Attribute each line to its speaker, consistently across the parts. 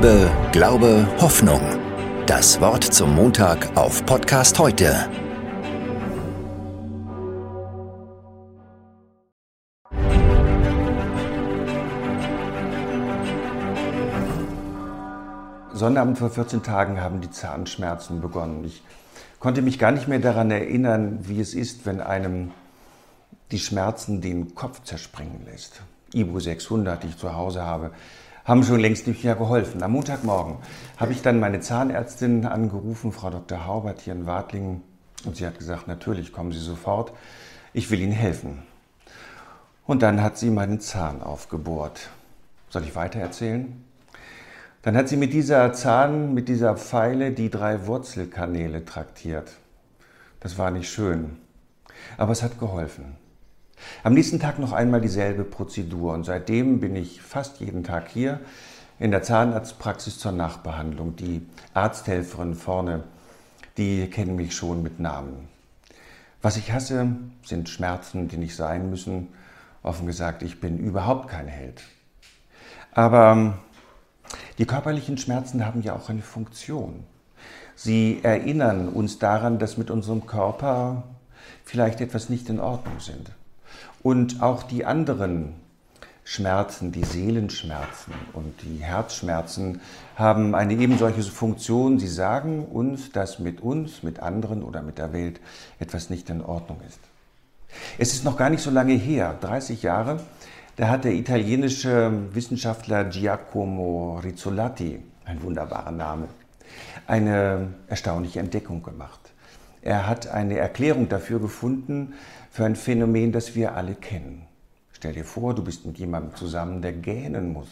Speaker 1: Liebe, Glaube, Hoffnung. Das Wort zum Montag auf Podcast heute.
Speaker 2: Sonnabend vor 14 Tagen haben die Zahnschmerzen begonnen. Ich konnte mich gar nicht mehr daran erinnern, wie es ist, wenn einem die Schmerzen den Kopf zerspringen lässt. Ibu 600, die ich zu Hause habe, haben schon längst nicht mehr geholfen. Am Montagmorgen habe ich dann meine Zahnärztin angerufen, Frau Dr. Haubert hier in Wartlingen, und sie hat gesagt, natürlich kommen Sie sofort, ich will Ihnen helfen. Und dann hat sie meinen Zahn aufgebohrt. Soll ich weiter erzählen? Dann hat sie mit dieser Zahn, mit dieser Pfeile die drei Wurzelkanäle traktiert. Das war nicht schön, aber es hat geholfen. Am nächsten Tag noch einmal dieselbe Prozedur und seitdem bin ich fast jeden Tag hier in der Zahnarztpraxis zur Nachbehandlung. Die Arzthelferin vorne, die kennen mich schon mit Namen. Was ich hasse, sind Schmerzen, die nicht sein müssen. Offen gesagt, ich bin überhaupt kein Held. Aber ähm, die körperlichen Schmerzen haben ja auch eine Funktion. Sie erinnern uns daran, dass mit unserem Körper vielleicht etwas nicht in Ordnung sind. Und auch die anderen Schmerzen, die Seelenschmerzen und die Herzschmerzen haben eine ebensolche Funktion. Sie sagen uns, dass mit uns, mit anderen oder mit der Welt etwas nicht in Ordnung ist. Es ist noch gar nicht so lange her, 30 Jahre, da hat der italienische Wissenschaftler Giacomo Rizzolatti, ein wunderbarer Name, eine erstaunliche Entdeckung gemacht. Er hat eine Erklärung dafür gefunden, für ein Phänomen, das wir alle kennen. Stell dir vor, du bist mit jemandem zusammen, der gähnen muss.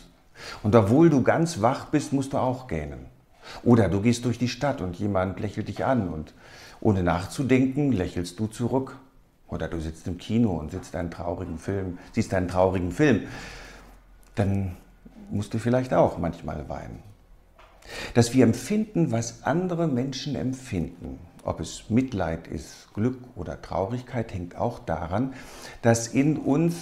Speaker 2: Und obwohl du ganz wach bist, musst du auch gähnen. Oder du gehst durch die Stadt und jemand lächelt dich an und ohne nachzudenken lächelst du zurück. Oder du sitzt im Kino und sitzt einen traurigen Film, siehst einen traurigen Film. Dann musst du vielleicht auch manchmal weinen. Dass wir empfinden, was andere Menschen empfinden, ob es Mitleid ist, Glück oder Traurigkeit, hängt auch daran, dass in uns,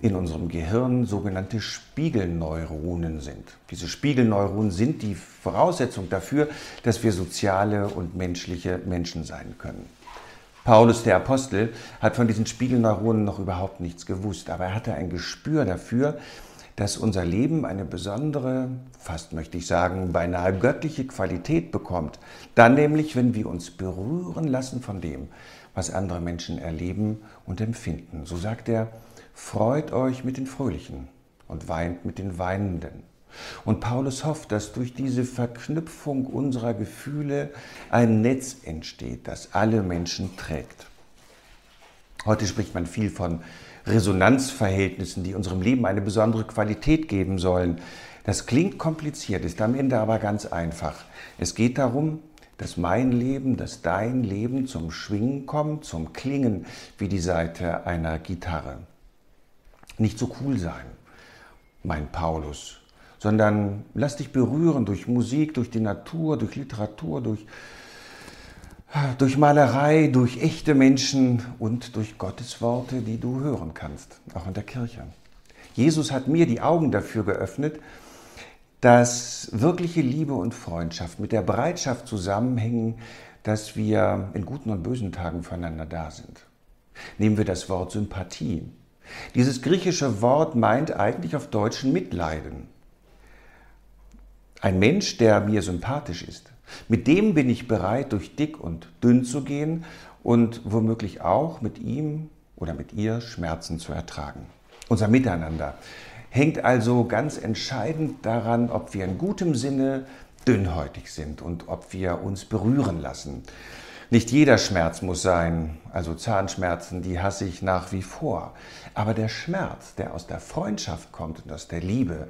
Speaker 2: in unserem Gehirn sogenannte Spiegelneuronen sind. Diese Spiegelneuronen sind die Voraussetzung dafür, dass wir soziale und menschliche Menschen sein können. Paulus der Apostel hat von diesen Spiegelneuronen noch überhaupt nichts gewusst, aber er hatte ein Gespür dafür, dass unser Leben eine besondere, fast möchte ich sagen, beinahe göttliche Qualität bekommt. Dann nämlich, wenn wir uns berühren lassen von dem, was andere Menschen erleben und empfinden. So sagt er, freut euch mit den Fröhlichen und weint mit den Weinenden. Und Paulus hofft, dass durch diese Verknüpfung unserer Gefühle ein Netz entsteht, das alle Menschen trägt. Heute spricht man viel von Resonanzverhältnissen, die unserem Leben eine besondere Qualität geben sollen. Das klingt kompliziert, ist am Ende aber ganz einfach. Es geht darum, dass mein Leben, dass dein Leben zum Schwingen kommt, zum Klingen wie die Seite einer Gitarre. Nicht so cool sein, mein Paulus, sondern lass dich berühren durch Musik, durch die Natur, durch Literatur, durch durch Malerei, durch echte Menschen und durch Gottes Worte, die du hören kannst, auch in der Kirche. Jesus hat mir die Augen dafür geöffnet, dass wirkliche Liebe und Freundschaft mit der Bereitschaft zusammenhängen, dass wir in guten und bösen Tagen füreinander da sind. Nehmen wir das Wort Sympathie. Dieses griechische Wort meint eigentlich auf Deutsch Mitleiden. Ein Mensch, der mir sympathisch ist, mit dem bin ich bereit, durch dick und dünn zu gehen und womöglich auch mit ihm oder mit ihr Schmerzen zu ertragen. Unser Miteinander hängt also ganz entscheidend daran, ob wir in gutem Sinne dünnhäutig sind und ob wir uns berühren lassen. Nicht jeder Schmerz muss sein, also Zahnschmerzen, die hasse ich nach wie vor. Aber der Schmerz, der aus der Freundschaft kommt und aus der Liebe,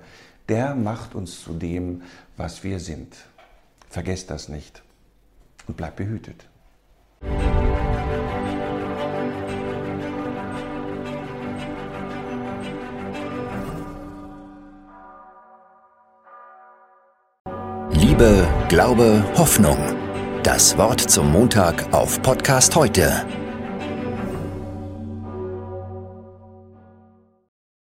Speaker 2: der macht uns zu dem, was wir sind. Vergesst das nicht und bleibt behütet.
Speaker 1: Liebe, Glaube, Hoffnung. Das Wort zum Montag auf Podcast heute